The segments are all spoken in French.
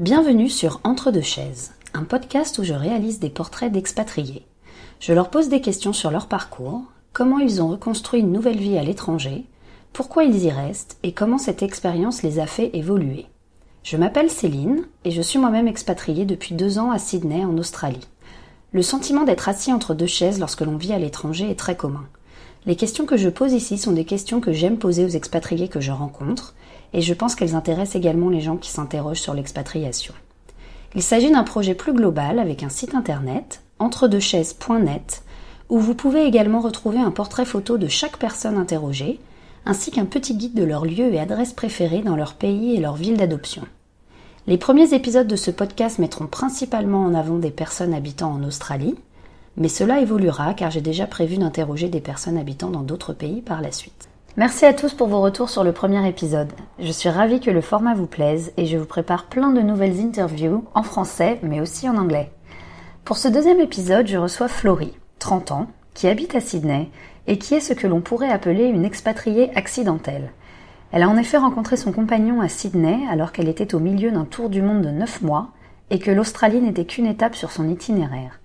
Bienvenue sur Entre deux chaises, un podcast où je réalise des portraits d'expatriés. Je leur pose des questions sur leur parcours, comment ils ont reconstruit une nouvelle vie à l'étranger, pourquoi ils y restent et comment cette expérience les a fait évoluer. Je m'appelle Céline et je suis moi-même expatriée depuis deux ans à Sydney en Australie. Le sentiment d'être assis entre deux chaises lorsque l'on vit à l'étranger est très commun. Les questions que je pose ici sont des questions que j'aime poser aux expatriés que je rencontre, et je pense qu'elles intéressent également les gens qui s'interrogent sur l'expatriation. Il s'agit d'un projet plus global avec un site internet, entredeuxchaises.net, où vous pouvez également retrouver un portrait photo de chaque personne interrogée, ainsi qu'un petit guide de leurs lieux et adresses préférées dans leur pays et leur ville d'adoption. Les premiers épisodes de ce podcast mettront principalement en avant des personnes habitant en Australie, mais cela évoluera car j'ai déjà prévu d'interroger des personnes habitant dans d'autres pays par la suite. Merci à tous pour vos retours sur le premier épisode. Je suis ravie que le format vous plaise et je vous prépare plein de nouvelles interviews en français mais aussi en anglais. Pour ce deuxième épisode, je reçois Florie, 30 ans, qui habite à Sydney et qui est ce que l'on pourrait appeler une expatriée accidentelle. Elle a en effet rencontré son compagnon à Sydney alors qu'elle était au milieu d'un tour du monde de 9 mois et que l'Australie n'était qu'une étape sur son itinéraire.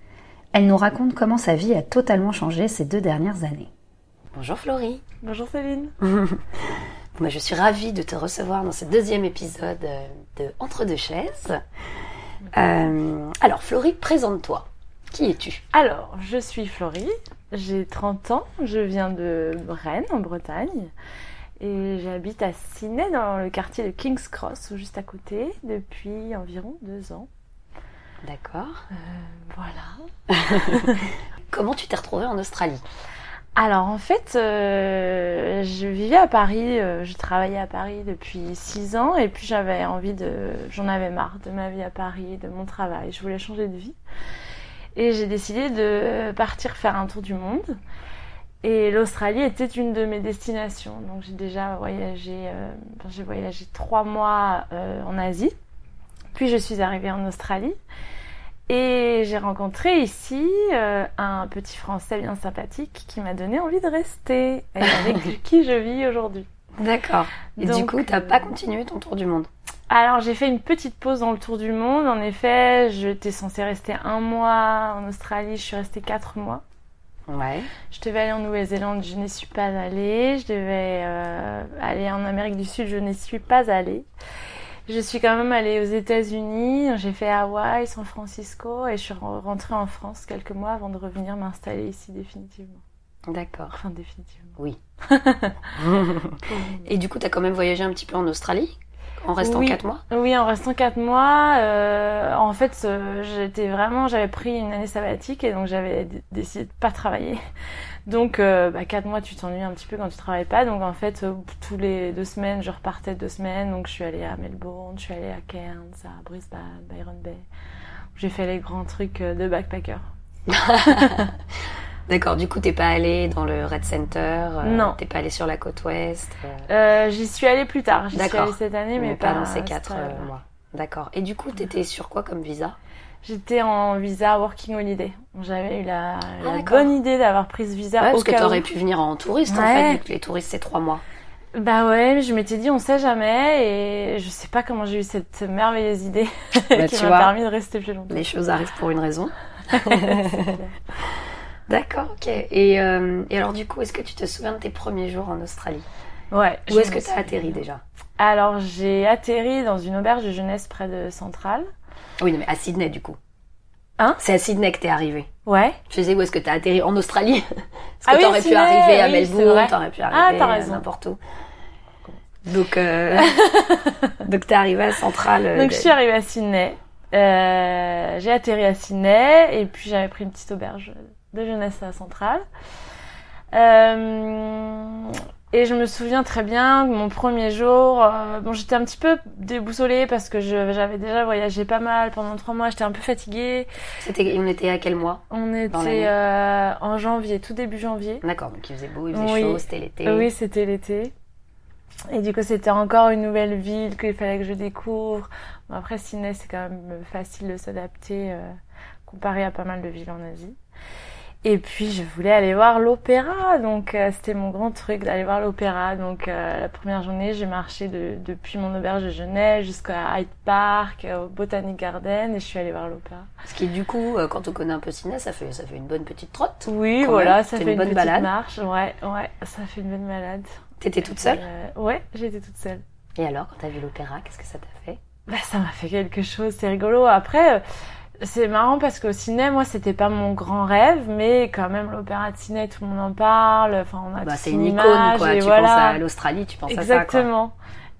Elle nous raconte comment sa vie a totalement changé ces deux dernières années. Bonjour Florie. Bonjour Céline. Moi, je suis ravie de te recevoir dans ce deuxième épisode euh, de Entre deux chaises. Euh, alors Florie, présente-toi. Qui es-tu? Alors, je suis Florie, j'ai 30 ans, je viens de Rennes en Bretagne et j'habite à Sydney dans le quartier de King's Cross, juste à côté, depuis environ deux ans. D'accord. Euh, voilà. Comment tu t'es retrouvée en Australie? Alors en fait, euh, je vivais à Paris, euh, je travaillais à Paris depuis six ans et puis j'avais envie de, j'en avais marre de ma vie à Paris, de mon travail, je voulais changer de vie et j'ai décidé de partir faire un tour du monde. Et l'Australie était une de mes destinations. Donc j'ai déjà voyagé, enfin, j'ai voyagé trois mois en Asie. Puis je suis arrivée en Australie et j'ai rencontré ici euh, un petit Français bien sympathique qui m'a donné envie de rester et avec qui je vis aujourd'hui. D'accord. Et Donc, du coup, tu n'as pas continué ton tour du monde? Alors j'ai fait une petite pause dans le tour du monde. En effet, j'étais censée rester un mois en Australie, je suis restée quatre mois. Ouais. Je devais aller en Nouvelle-Zélande, je n'y suis pas allée. Je devais euh, aller en Amérique du Sud, je n'y suis pas allée. Je suis quand même allée aux États-Unis, j'ai fait Hawaï, San Francisco et je suis rentrée en France quelques mois avant de revenir m'installer ici définitivement. D'accord. Enfin, définitivement. Oui. et du coup, tu as quand même voyagé un petit peu en Australie? En restant oui. 4 mois Oui, en restant 4 mois. Euh, en fait, euh, j'étais vraiment, j'avais pris une année sabbatique et donc j'avais décidé de pas travailler. Donc, euh, bah, 4 mois, tu t'ennuies un petit peu quand tu travailles pas. Donc, en fait, tous les deux semaines, je repartais deux semaines. Donc, je suis allée à Melbourne, je suis allée à Cairns, à Brisbane, Byron Bay. J'ai fait les grands trucs de backpacker. D'accord, du coup, t'es pas allée dans le Red Center euh, Non. T'es pas allée sur la côte ouest euh... J'y suis allée plus tard. J'y suis allée cette année, mais, mais pas, pas, dans ces 4 mois. D'accord. Et du coup, t'étais sur quoi comme visa? J'étais en visa Working Holiday. J'avais eu la, ah, la bonne idée d'avoir pris ce visa ouais, au parce cas que t'aurais où. pu venir en touriste, ouais. en fait, vu que les touristes, c'est 3 mois. Bah ouais, je m'étais dit on sait jamais et je sais pas comment j'ai eu cette merveilleuse idée bah, qui m'a permis de rester plus longtemps. Les choses arrivent pour une raison. D'accord, ok. Et, euh, et, alors du coup, est-ce que tu te souviens de tes premiers jours en Australie? Ouais. Où est-ce que tu as atterri déjà? Alors j'ai atterri dans une auberge de jeunesse près de Centrale. Oui, mais à Sydney du coup. Hein? C'est à Sydney que t'es arrivé. Ouais. Je disais où est-ce que t'as atterri? En Australie Parce que ah t'aurais oui, pu arriver à oui, Melbourne, t'aurais pu arriver ah, raison. n'importe où. Donc, euh... donc t'es arrivé à Centrale. Donc je suis arrivée à Sydney. Euh, j'ai atterri à Sydney et puis j'avais pris une petite auberge de jeunesse à Centrale. Euh, et je me souviens très bien que mon premier jour, euh, bon, j'étais un petit peu déboussolée parce que j'avais déjà voyagé pas mal pendant trois mois. J'étais un peu fatiguée. C'était, on était à quel mois On était euh, en janvier, tout début janvier. D'accord, donc il faisait beau, il faisait oui. chaud, c'était l'été. Oui, c'était l'été. Et du coup, c'était encore une nouvelle ville qu'il fallait que je découvre. Bon, après, Sydney, c'est quand même facile de s'adapter euh, comparé à pas mal de villes en Asie. Et puis je voulais aller voir l'opéra, donc euh, c'était mon grand truc d'aller voir l'opéra. Donc euh, la première journée, j'ai marché de, depuis mon auberge de Genève jusqu'à Hyde Park, euh, au Botanic Garden, et je suis allée voir l'opéra. Ce qui du coup, quand on connaît un peu ciné, ça fait ça fait une bonne petite trotte. Oui, voilà, ça fait une, bonne balade. marche. Ouais, ouais, ça fait une bonne balade. T'étais toute seule? Ouais, j'étais toute seule. Et alors, quand t'as vu l'opéra, qu'est-ce que ça t'a fait? Bah ça m'a fait quelque chose, c'est rigolo. Après c'est marrant parce qu'au ciné, moi, c'était pas mon grand rêve, mais quand même l'opéra de ciné, tout le monde en parle. Enfin, on a bah, c'est une icône, quoi. tu penses à l'Australie, tu penses à ça, Exactement.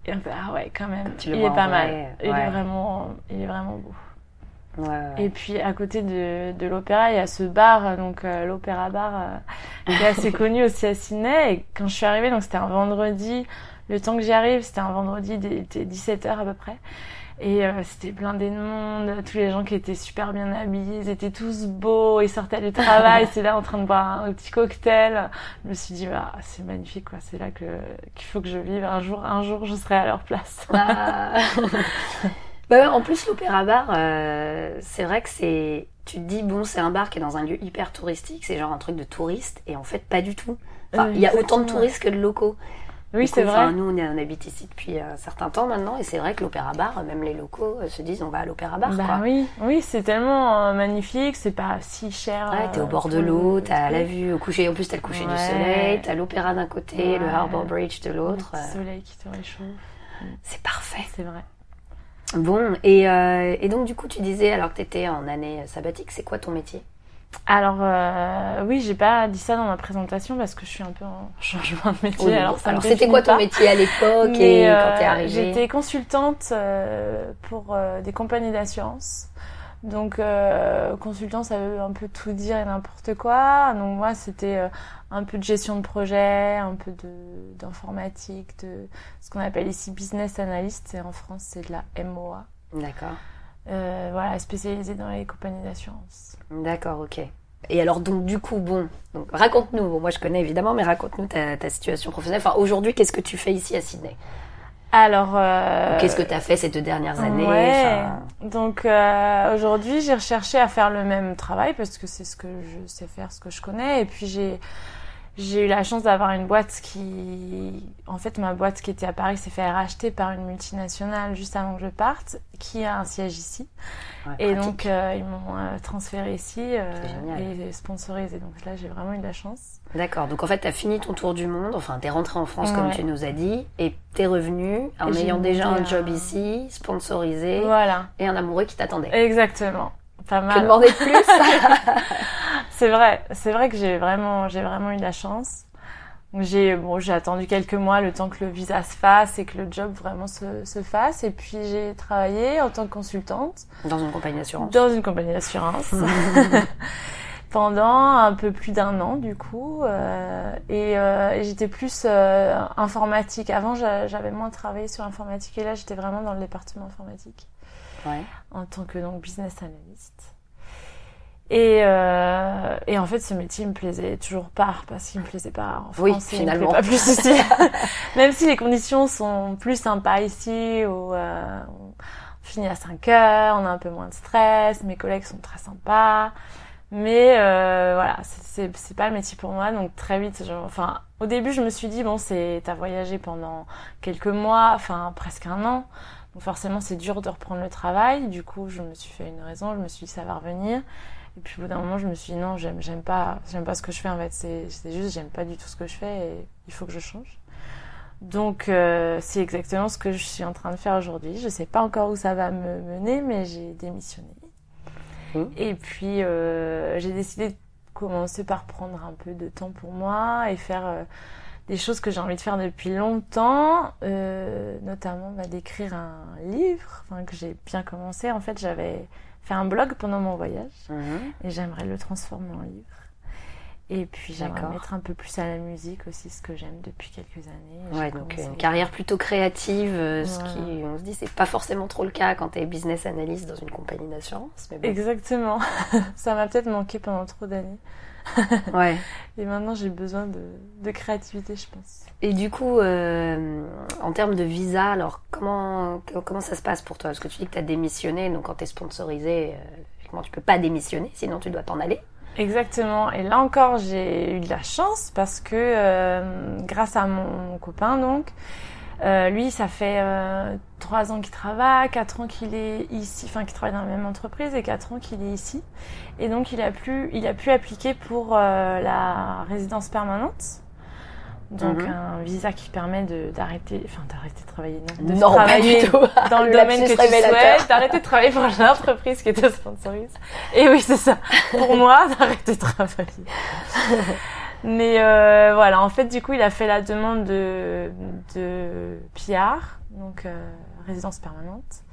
Et on ah ouais, quand même. il est pas mal. Il est vraiment, il est vraiment beau. Ouais, Et puis à côté de, de l'opéra, il y a ce bar, donc euh, l'opéra bar, euh, qui est assez connu aussi à Sydney. Et quand je suis arrivée, donc c'était un vendredi. Le temps que j'y arrive, c'était un vendredi, il était 17h à peu près. Et euh, c'était blindé de monde, tous les gens qui étaient super bien habillés, ils étaient tous beaux, ils sortaient du travail, c'est là en train de boire un petit cocktail. Je me suis dit, bah, c'est magnifique, quoi. C'est là que qu'il faut que je vive. Un jour, un jour, je serai à leur place. bah, bah en plus, l'Opéra Bar, euh, c'est vrai que c'est. Tu te dis, bon, c'est un bar qui est dans un lieu hyper touristique, c'est genre un truc de touriste, et en fait, pas du tout. Enfin, il y a autant de touristes que de locaux. Oui, c'est vrai. Nous, on, on, habite ici depuis un certain temps maintenant, et c'est vrai que l'Opéra Bar, même les locaux euh, se disent on va à l'Opéra Bar. Bah oui, oui, c'est tellement euh, magnifique, c'est pas si cher. Ouais, t'es au bord de l'eau, t'as la vue au coucher, en plus t'as le coucher du soleil, t'as l'Opéra d'un côté, le Harbour Bridge de l'autre. Le soleil qui te réchauffe. C'est parfait. C'est vrai. Bon, et, euh, et, donc du coup, tu disais, alors que t'étais en année sabbatique, c'est quoi ton métier? Alors euh, oui, j'ai pas dit ça dans ma présentation parce que je suis un peu en changement de métier. alors, c'était quoi ton métier à l'époque et quand t'es euh, arrivée J'étais consultante euh, pour euh, des compagnies d'assurance. Donc consultant, ça veut un peu tout dire et n'importe quoi. Donc moi, c'était un peu de gestion de projet, un peu de d'informatique, de ce qu'on appelle ici business analyst. Et en France, c'est de la MOA. D'accord. Euh, voilà, spécialisée dans les compagnies d'assurance. D'accord, ok. Et alors donc du coup, bon, raconte-nous, moi je connais évidemment, mais raconte-nous ta, situation professionnelle. Enfin aujourd'hui, qu'est-ce que tu fais ici à Sydney? Alors, euh... qu'est-ce que tu as fait ces deux dernières années? Ouais. Donc euh, aujourd'hui, j'ai recherché à faire le même travail parce que c'est ce que je sais faire, ce que je connais. Et puis j'ai j'ai eu la chance d'avoir une boîte qui, en fait, ma boîte qui était à Paris s'est fait racheter par une multinationale juste avant que je parte, qui a un siège ici. et donc, euh, ils m'ont euh, transféré ici euh, et sponsorisé. Donc là, j'ai vraiment eu de la chance. D'accord. Donc en fait, tu as fini ton tour du monde. Enfin, tu es rentré en France, comme tu nous as dit, et tu es revenu en ayant déjà un job ici, sponsorisé, voilà. et un amoureux qui t'attendait. Exactement. Pas mal. Que demander de plus C'est vrai, c'est vrai que j'ai vraiment, j'ai vraiment eu de la chance. J'ai bon, j'ai attendu quelques mois le temps que le visa se fasse et que le job vraiment se, se fasse. Et puis j'ai travaillé en tant que consultante. Dans une compagnie d'assurance. Dans une compagnie d'assurance. Pendant un peu plus d'un an du coup. Euh, et, euh, j'étais plus euh, informatique. Avant j'avais moins travaillé sur informatique et là j'étais vraiment dans le département informatique. Ouais. En tant que donc business analyst. Et, euh, et en fait, ce métier me plaisait toujours pas parce qu'il me plaisait pas en France. Oui, finalement. pas plus ici. Même si les conditions sont plus sympas ici, où euh, on finit à 5 heures, on a un peu moins de stress, mes collègues sont très sympas. Mais euh, voilà, c'est pas le métier pour moi. Donc très vite, enfin, au début, je me suis dit bon, c'est t'as voyagé pendant quelques mois, enfin presque un an. Donc forcément, c'est dur de reprendre le travail. Du coup, je me suis fait une raison. Je me suis dit ça va revenir. Et puis au bout d'un moment, je me suis dit non, j'aime, pas, j'aime pas ce que je fais en fait. C'est, juste, j'aime pas du tout ce que je fais et il faut que je change. Donc euh, c'est exactement ce que je suis en train de faire aujourd'hui. Je sais pas encore où ça va me mener, mais j'ai démissionné. Mmh. Et puis euh, j'ai décidé de commencer par prendre un peu de temps pour moi et faire euh, des choses que j'ai envie de faire depuis longtemps, euh, notamment bah, d'écrire un livre, que j'ai bien commencé. En fait, j'avais fait un blog pendant mon voyage mhm. et j'aimerais le transformer en livre. Et puis j'aimerais mettre un peu plus à la musique aussi, ce que j'aime depuis quelques années. Ouais, donc une carrière plutôt créative, euh, ce qui, on se dit, c'est pas forcément trop le cas quand tu es business analyst dans une compagnie d'assurance. Exactement. Ça m'a peut-être manqué pendant trop d'années. ouais. Et maintenant, j'ai besoin de, de, créativité, je pense. Et du coup, euh, en termes de visa, alors comment, comment ça se passe pour toi? Parce que tu dis que tu as démissionné, donc quand tu es sponsorisé, euh, tu peux pas démissionner, sinon tu dois t'en aller. Exactement. Et là encore, j'ai eu de la chance parce que euh, grâce à mon, copain, donc, euh, lui, ça fait euh, trois ans qu'il travaille, quatre ans qu'il est ici, enfin qu'il travaille dans la même entreprise et quatre ans qu'il est ici. Et donc il a pu, il a pu appliquer pour la résidence permanente. Donc mhm. un visa qui permet d'arrêter, enfin d'arrêter de travailler, non, de travailler dans le, domaine que tu souhaites, d'arrêter de travailler pour l'entreprise qui te sponsorise. Et oui, c'est ça. Pour moi, d'arrêter de travailler. Mais euh, voilà, en fait, du coup, il a fait la demande de de PR, donc euh, résidence permanente.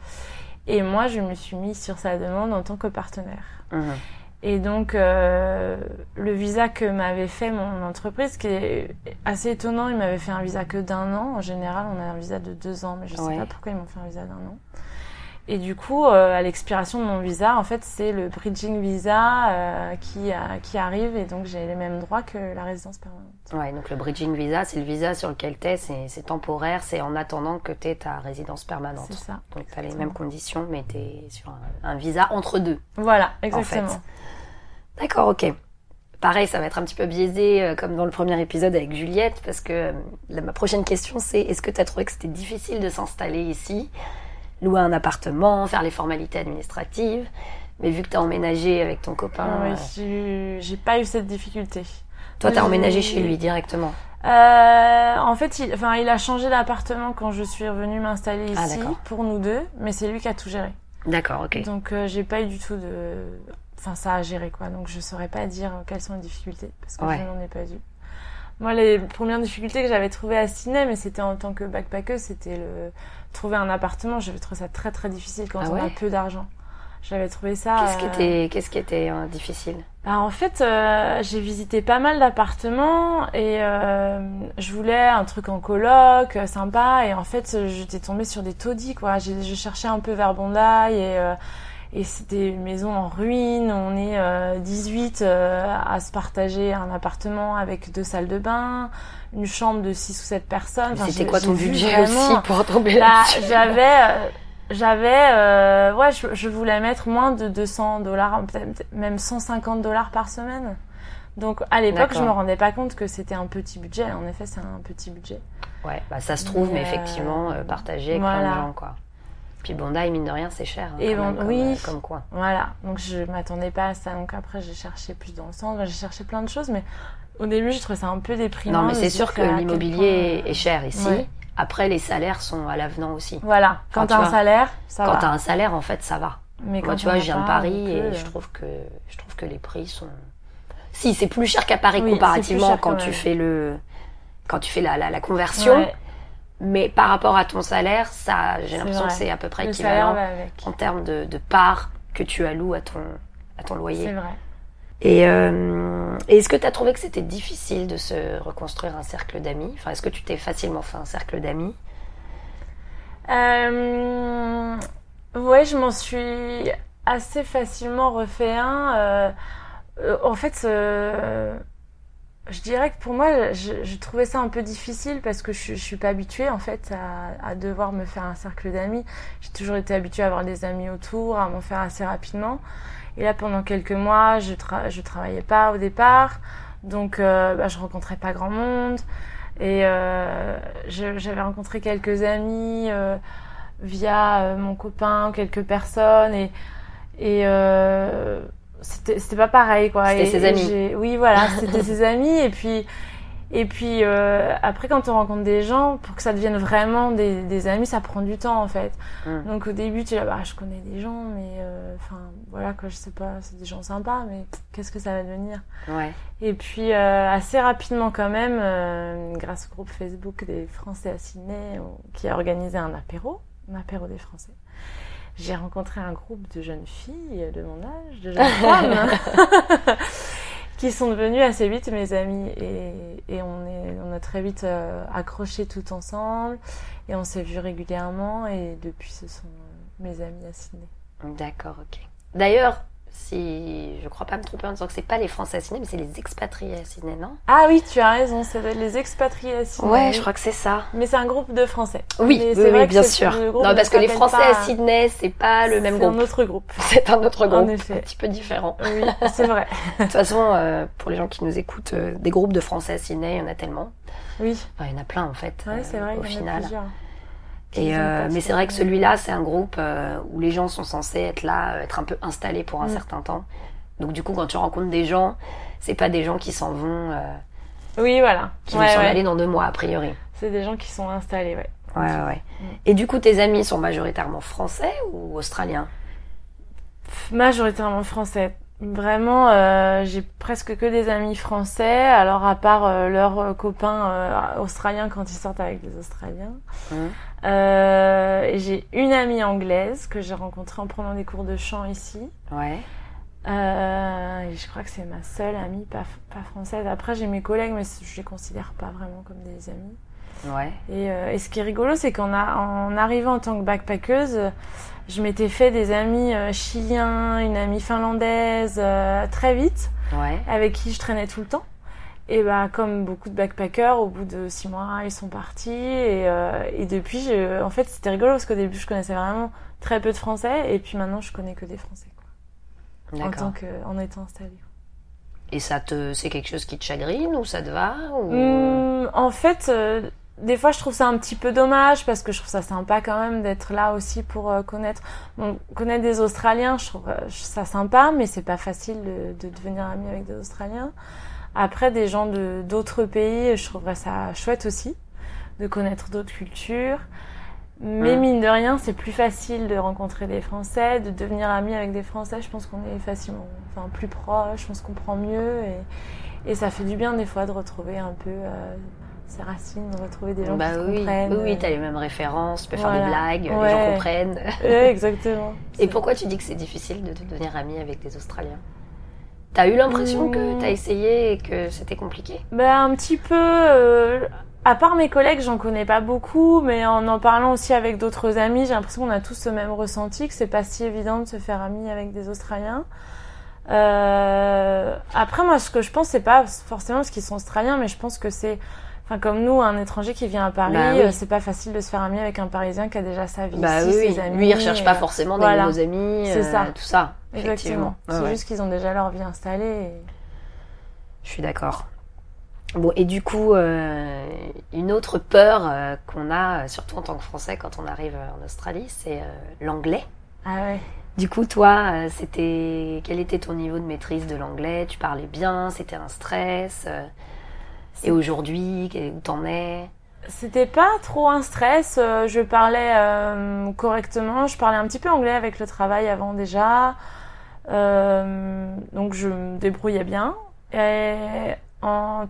Et moi, je me suis mise sur sa demande en tant que partenaire. Mhm. Et donc, euh, le visa que m'avait fait mon entreprise, qui est assez étonnant, il m'avait fait un visa que d'un an. En général, on a un visa de deux ans, mais je ne sais pas pourquoi ils m'ont fait un visa d'un an. Et du coup, euh, à l'expiration de mon visa, en fait, c'est le bridging visa euh, qui, qui arrive et donc j'ai les mêmes droits que la résidence permanente. Ouais, donc le bridging visa, c'est le visa sur lequel tu es, c'est temporaire, c'est en attendant que tu aies ta résidence permanente. C'est ça. Donc tu as les mêmes conditions, mais tu es sur un, visa entre deux. Voilà, exactement. D'accord, ok. Pareil, ça va être un petit peu biaisé euh, comme dans le premier épisode avec Juliette, parce que ma prochaine question c'est est-ce que tu as trouvé que c'était difficile de s'installer ici louer un appartement, faire les formalités administratives. Mais vu que tu as emménagé avec ton copain. Oui, euh, j'ai pas eu cette difficulté. Toi, tu as emménagé chez lui directement euh, En fait, il, enfin, il a changé d'appartement quand je suis revenue m'installer ah, ici pour nous deux, mais c'est lui qui a tout géré. D'accord, ok. Donc, euh, j'ai pas eu du tout de. Enfin, ça a géré quoi. Donc, je saurais pas dire quelles sont les difficultés parce que je n'en ai pas eu. Moi, les premières difficultés que j'avais trouvées à Sydney, mais c'était en tant que backpacker, c'était le trouver un appartement. J'avais trouvé ça très très difficile quand ah on a peu d'argent. J'avais trouvé ça. Qu'est-ce qui était, qu'est-ce qui était euh, difficile? Bah, en fait, euh, j'ai visité pas mal d'appartements et euh, je voulais un truc en coloc, sympa. Et en fait, j'étais tombée sur des taudis, quoi. Je cherchais un peu vers Bondi et et c'était une maison en ruine. On est 18 euh, euh, à se partager un appartement avec deux salles de bain, une chambre de 6 ou 7 personnes. c'était quoi ton budget aussi pour tomber là bah, J'avais... Euh, j'avais, ouais, je, voulais mettre moins de 200 dollars, même 150 dollars par semaine. Donc à l'époque, je me rendais pas compte que c'était un petit budget. En effet, c'est un petit budget. Ouais, bah ça se trouve, mais, effectivement, partagé avec plein de gens, quoi. Puis Bondi, mine de rien, c'est cher. Hein, et bon, oui. Euh, comme, quoi. Voilà. Donc je m'attendais pas à ça. Donc après, j'ai cherché plus dans le centre. J'ai cherché plein de choses, mais au début, je trouvais ça un peu déprimant. Non, mais c'est sûr que l'immobilier est cher ici. Après, les salaires sont à l'avenant aussi. Voilà. Quand tu as un salaire, ça va. Quand tu as un salaire, en fait, ça va. Mais quand tu vois, je viens de Paris et je trouve que je trouve que les prix sont. Si, c'est plus cher qu'à Paris comparativement quand tu fais le quand tu fais la, la, conversion. Mais par rapport à ton salaire, ça, j'ai l'impression que c'est à peu près équivalent en termes de, de part que tu alloues à ton, à ton loyer. C'est vrai. Et, euh, est-ce que tu as trouvé que c'était difficile de se reconstruire un cercle d'amis? Enfin, est-ce que tu t'es facilement fait un cercle d'amis? Euh, Ouais, je m'en suis assez facilement refait un. Euh, euh en fait, je dirais que pour moi, je, trouvais ça un peu difficile parce que je, je suis pas habituée en fait à, à devoir me faire un cercle d'amis. J'ai toujours été habituée à avoir des amis autour, à m'en faire assez rapidement. Et là, pendant quelques mois, je, tra je travaillais pas au départ, donc euh, bah, je rencontrais pas grand monde. Et euh, j'avais rencontré quelques amis euh, via euh, mon copain, quelques personnes, et, et euh, c'était pas pareil quoi. C'était ses amis. oui voilà c'était ses amis. Et puis et puis euh, après quand on rencontre des gens pour que ça devienne vraiment des, des amis ça prend du temps en fait. Hmm. donc au début tu dis bah je connais des gens mais euh, enfin voilà quoi je sais pas c'est des gens sympas mais qu'est-ce que ça va devenir? Ouais. Et puis euh, assez rapidement quand même grâce au groupe Facebook des Français à Sydney qui a organisé un apéro un apéro des Français j'ai rencontré un groupe de jeunes filles de mon âge, de jeunes femmes, qui sont devenues assez vite mes amies. Et, et on, est, on a très vite euh, accroché tout ensemble. Et on s'est vus régulièrement. Et depuis, ce sont euh, mes amies à Sydney. D'accord, ok. D'ailleurs, si je crois pas me tromper en disant que c'est pas les Français à Sydney, mais c'est les expatriés à Sydney, non? Ah oui, tu as raison, c'est les expatriés. Ouais, je crois que c'est ça. Mais c'est un groupe de Français. Oui, oui, vrai bien sûr. groupe Non, parce que les Français pas- à Sydney, c'est pas le même C'est un groupe. autre groupe. C'est un autre groupe, En effet. un petit peu différent. Oui, c'est vrai. De toute façon, euh, pour les gens qui nous écoutent, euh, des groupes de Français à Sydney, il y en a tellement. Oui, Enfin, il y en a plein en fait, ouais, euh, c'est vrai, au il y en a final. Et euh, mais c'est vrai que celui-là, c'est un groupe euh, où les gens sont censés être là, euh, être un peu installés pour un Mm. certain temps. Donc du coup, quand tu rencontres des gens, c'est pas des gens qui s'en vont, euh, Oui, voilà. qui Ouais, vont s'en ouais. aller dans deux mois a priori. C'est des gens qui sont installés, ouais. Ouais, ouais, ouais. Mm. Et du coup, tes amis sont majoritairement français ou australiens? Majoritairement français. Vraiment, euh, j'ai presque que des amis français, alors à part euh, leurs euh, copains euh, australiens quand ils sortent avec des Australiens. Et j'ai une amie anglaise que j'ai rencontrée en prenant des cours de chant ici. Ouais. Et je crois que c'est ma seule amie pas, pas française. Après, j'ai mes collègues, mais je les considère pas vraiment comme des amis. Ouais. Et, euh, et ce qui est rigolo, c'est qu'en a- en arrivant en tant que backpackeuse, je m'étais fait des amis euh, chiliens, une amie finlandaise euh, très vite, Ouais. avec qui je traînais tout le temps. Et bah, comme beaucoup de backpackers, au bout de six mois, ils sont partis. Et, euh, et depuis, je- en fait, c'était rigolo parce qu'au début, je connaissais vraiment très peu de Français, et puis maintenant, je connais que des Français, quoi, en tant que, en étant installée. Et ça te, c'est quelque chose qui te chagrine ou ça te va ou... Hum, en fait, des fois, je trouve ça un petit peu dommage parce que je trouve ça sympa quand même d'être là aussi pour euh, connaître. Bon, connaître des Australiens, je trouve euh, ça sympa, mais c'est pas facile de, de devenir ami avec des Australiens. Après, des gens de d'autres pays, je trouverais ça chouette aussi de connaître d'autres cultures. Mais Hum. mine de rien, c'est plus facile de rencontrer des Français, de devenir ami avec des Français. Je pense qu'on est facilement, enfin plus proche, on se comprend mieux et, et ça fait du bien des fois de retrouver un peu euh, ses racines, de retrouver des gens Bah qui oui, comprennent. oui, oui, t'as les mêmes références, tu peux faire des blagues, les Ouais. gens comprennent. Ouais, exactement. Et pourquoi tu dis que c'est difficile de de devenir ami avec des Australiens? T'as eu l'impression que Mmh. t'as essayé et que c'était compliqué? Ben, un petit peu. euh, à part mes collègues, j'en connais pas beaucoup, mais en en parlant aussi avec d'autres amis, j'ai l'impression qu'on a tous ce même ressenti, que c'est pas si évident de se faire ami avec des Australiens. Euh, après, moi, ce que je pense, c'est pas forcément parce qu'ils sont australiens, mais je pense que c'est, enfin, comme nous, un étranger qui vient à Paris, Bah oui. euh, c'est pas facile de se faire ami avec un Parisien qui a déjà sa vie Bah ici, oui, ses oui. amis. Lui, il recherche pas forcément voilà. des nouveaux amis, C'est euh, ça. tout ça. Exactement. Effectivement. C'est Ouais, juste qu'ils ont déjà leur vie installée. et- Je suis d'accord. Bon, et du coup, euh, une autre peur euh, qu'on a, surtout en tant que Français, quand on arrive en Australie, c'est l'anglais. Ah ouais. Du coup, toi, c'était quel était ton niveau de maîtrise de l'anglais? Tu parlais bien C'était un stress Et aujourd'hui, où t'en es? C'était pas trop un stress. euh, Je parlais euh, correctement. Je parlais un petit peu anglais avec le travail avant déjà. Euh, donc je me débrouillais bien. Et en,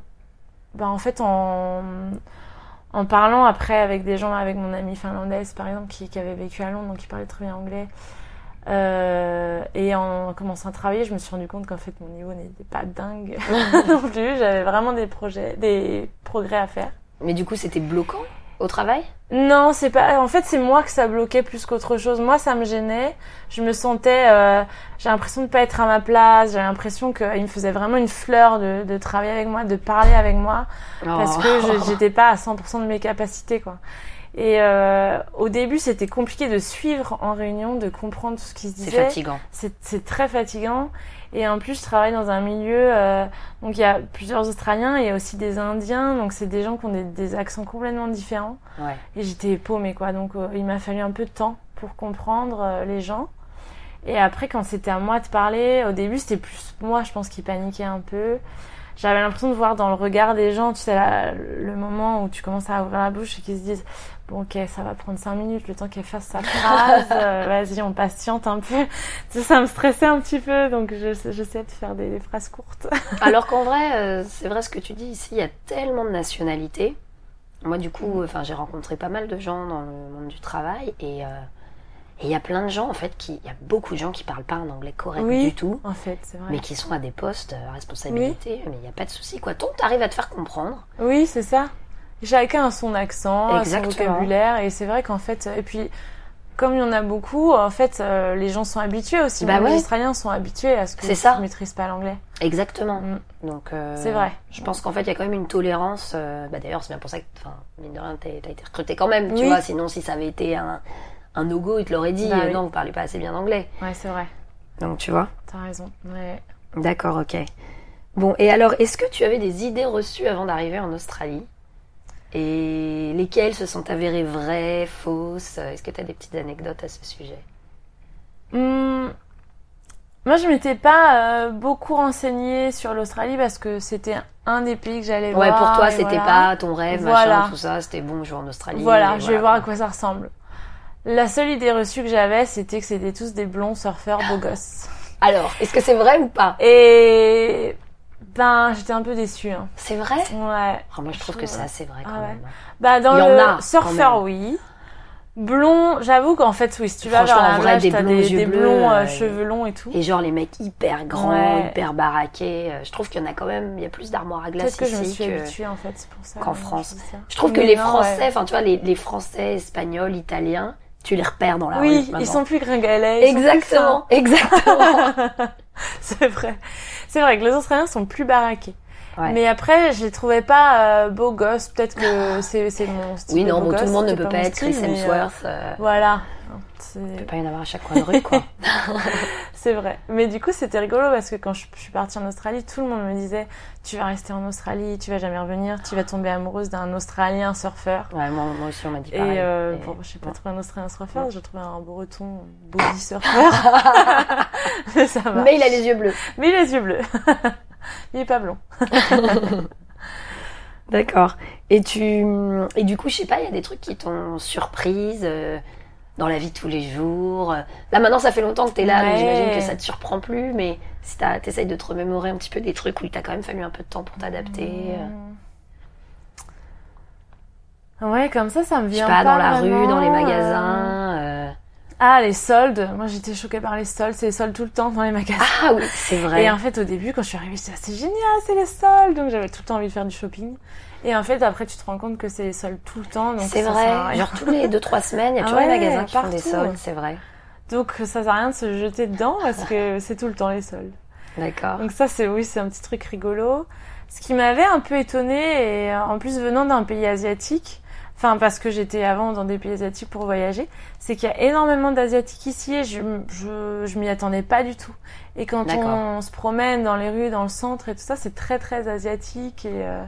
ben, en fait, en, en parlant après avec des gens, avec mon amie finlandaise par exemple, qui, qui avait vécu à Londres, donc qui parlait très bien anglais. Euh, et en commençant à travailler, je me suis rendu compte qu'en fait mon niveau n'était pas dingue non plus. J'avais vraiment des projets, des progrès à faire. Mais du coup, c'était bloquant au travail? Non, c'est pas. En fait, c'est moi que ça bloquait plus qu'autre chose. Moi, ça me gênait. Je me sentais. Euh... J'ai l'impression de pas être à ma place. J'ai l'impression qu'il me faisait vraiment une fleur de, de travailler avec moi, de parler avec moi, parce Oh. que je- j'étais pas à 100% de mes capacités, quoi. Et euh, au début, c'était compliqué de suivre en réunion, de comprendre tout ce qui se c'est disait. fatigant. C'est c'est très fatigant. Et en plus, je travaille dans un milieu. euh, donc, il y a plusieurs Australiens et il y a aussi des Indiens. Donc, c'est des gens qui ont des, des accents complètement différents. Ouais. Et j'étais paumée, quoi. Donc, euh, il m'a fallu un peu de temps pour comprendre les gens. Et après, quand c'était à moi de parler, au début, c'était plus moi, je pense, qui paniquait un peu. J'avais l'impression de voir dans le regard des gens, tu sais, là, le moment où tu commences à ouvrir la bouche et qu'ils se disent Bon, ok, ça va prendre cinq minutes, le temps qu'elle fasse sa phrase. euh, Vas-y, on patiente un peu. Ça me stressait un petit peu, donc je- j'essayais de faire des, des phrases courtes. Alors qu'en vrai, euh, c'est vrai ce que tu dis ici, il y a tellement de nationalités. Moi, du coup, enfin, j'ai rencontré pas mal de gens dans le monde du travail et euh, et il y a plein de gens en fait qui, il y a beaucoup de gens qui parlent pas un anglais correct Oui. du tout, En fait, c'est vrai. mais qui sont à des postes à responsabilité, mais il n'y a pas de souci quoi. Tant que tu arrives à te faire comprendre, Oui, c'est ça. Chacun a son accent, son vocabulaire, et c'est vrai qu'en fait, et puis comme il y en a beaucoup, en fait, euh, les gens sont habitués aussi. Bah ouais. Les Australiens sont habitués à ce que C'est tu ça. maîtrises pas l'anglais. Exactement. Mm. Donc, euh, C'est vrai. Je pense qu'en fait, il y a quand même une tolérance. euh, bah, D'ailleurs, c'est bien pour ça que, enfin, mine de rien, t'as été recruté quand même, tu vois. Sinon, si ça avait été un, un no-go, ils te l'auraient dit, Bah euh, oui. non, vous parlez pas assez bien anglais. Ouais, c'est vrai. Donc, tu vois. T'as raison. Ouais. D'accord, ok. Bon, et alors, est-ce que tu avais des idées reçues avant d'arriver en Australie? Et lesquelles se sont avérées vraies, fausses? Est-ce que tu as des petites anecdotes à ce sujet? Hum, Moi, je m'étais pas euh, beaucoup renseignée sur l'Australie parce que c'était un des pays que j'allais Ouais, voir. pour toi, c'était voilà. pas ton rêve, Voilà. machin, tout ça. C'était bon, je vais en Australie. Voilà, je vais voir à quoi. quoi ça ressemble. La seule idée reçue que j'avais, c'était que c'était tous des blonds surfeurs beaux gosses. Alors, est-ce que c'est vrai ou pas? Et ben, j'étais un peu déçue. Hein. C'est vrai? Ouais. Ah, Moi, je trouve que c'est assez vrai quand Ah ouais. même. Bah dans Il y en le a, quand surfeur, oui. Blond, j'avoue qu'en fait, oui, si tu vas vers la en plage, des t'as blonds des, yeux des bleus, blonds euh, euh, cheveux longs et tout. Et genre les mecs hyper grands, Ouais. hyper baraqués. euh, Je trouve qu'il y en a quand même, il y a plus d'armoires à glace Peut-être que je me suis que- habituée en fait, c'est pour ça. qu'en France. je trouve que les non, Français, ouais. enfin tu vois, les, les Français, Espagnols, Italiens, tu les repères dans la rue. Oui, ils sont plus gringalets. Exactement, exactement. c'est vrai. C'est vrai que les Australiens sont plus baraqués. Ouais. Mais après, je les trouvais pas euh, beaux gosses. Peut-être que c'est c'est mon style. oui, de non, beau bon, tout le monde ne peut pas être Chris euh, Hemsworth. euh, Voilà. Il peut C'est pas y en avoir à chaque coin de rue, quoi. c'est vrai. Mais du coup, c'était rigolo parce que quand je, suis partie en Australie, tout le monde me disait Tu vas rester en Australie, tu vas jamais revenir, tu vas tomber amoureuse d'un Australien surfeur. Ouais, moi, moi aussi, on m'a dit Et pareil. euh, Et- bon, je sais pas trouvé un Australien surfeur, j'ai trouvé un breton body surfeur. Mais ça va. Mais il a les yeux bleus. Mais il a les yeux bleus. il est pas blond. D'accord. Et tu et du coup, je sais pas, il y a des trucs qui t'ont surprise euh, dans la vie de tous les jours. Là maintenant, ça fait longtemps que t'es là, donc j'imagine que ça te surprend plus. Mais si t'as- t'essayes de te remémorer un petit peu des trucs où il t'a quand même fallu un peu de temps pour t'adapter. euh, Ouais, comme ça, ça me Je sais vient pas, dans la vraiment, rue, dans les magasins. Ah, les soldes. Moi, j'étais choquée par les soldes. C'est les soldes tout le temps dans les magasins. Ah oui, c'est vrai. Et en fait, au début, quand je suis arrivée, j'étais ah, c'est génial, c'est les soldes. Donc, j'avais tout le temps envie de faire du shopping. Et en fait, après, tu te rends compte que c'est les soldes tout le temps. C'est sert vrai. Genre tous les 2-3 semaines, il y a Ah toujours les magasins qui font des partout. soldes, c'est vrai. Donc, ça sert à rien de se jeter dedans parce que c'est tout le temps les soldes. D'accord. Donc ça, c'est oui, c'est un petit truc rigolo. Ce qui m'avait un peu étonnée, et euh, en plus venant d'un pays asiatique, enfin parce que j'étais avant dans des pays asiatiques pour voyager, c'est qu'il y a énormément d'asiatiques ici et je, je, je m'y attendais pas du tout. Et quand on se promène dans les rues, dans le centre et tout ça, c'est très très asiatique et euh,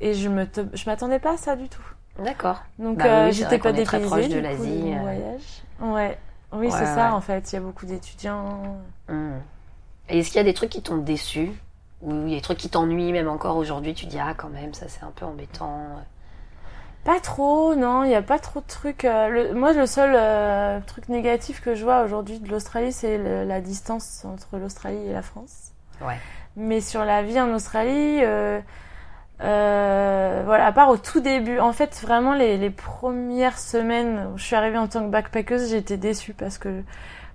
et je me je m'attendais pas à ça du tout. D'accord. Donc Bah euh, oui, j'étais pas est très dépaysée proche de l'Asie, euh. voyage. Ouais. Oui, Ouais, c'est ça en fait, il y a beaucoup d'étudiants. Hmm. Et est-ce qu'il y a des trucs qui t'ont déçu? Ou il y a des trucs qui t'ennuient, même encore aujourd'hui, tu dis ah quand même, ça c'est un peu embêtant. Pas trop, non, il n'y a pas trop de trucs. euh, le- moi, le seul euh, truc négatif que je vois aujourd'hui de l'Australie, c'est le- la distance entre l'Australie et la France. Ouais. Mais sur la vie en Australie, euh, euh, voilà, à part au tout début, en fait, vraiment les, les premières semaines où je suis arrivée en tant que backpackeuse, j'étais déçue parce que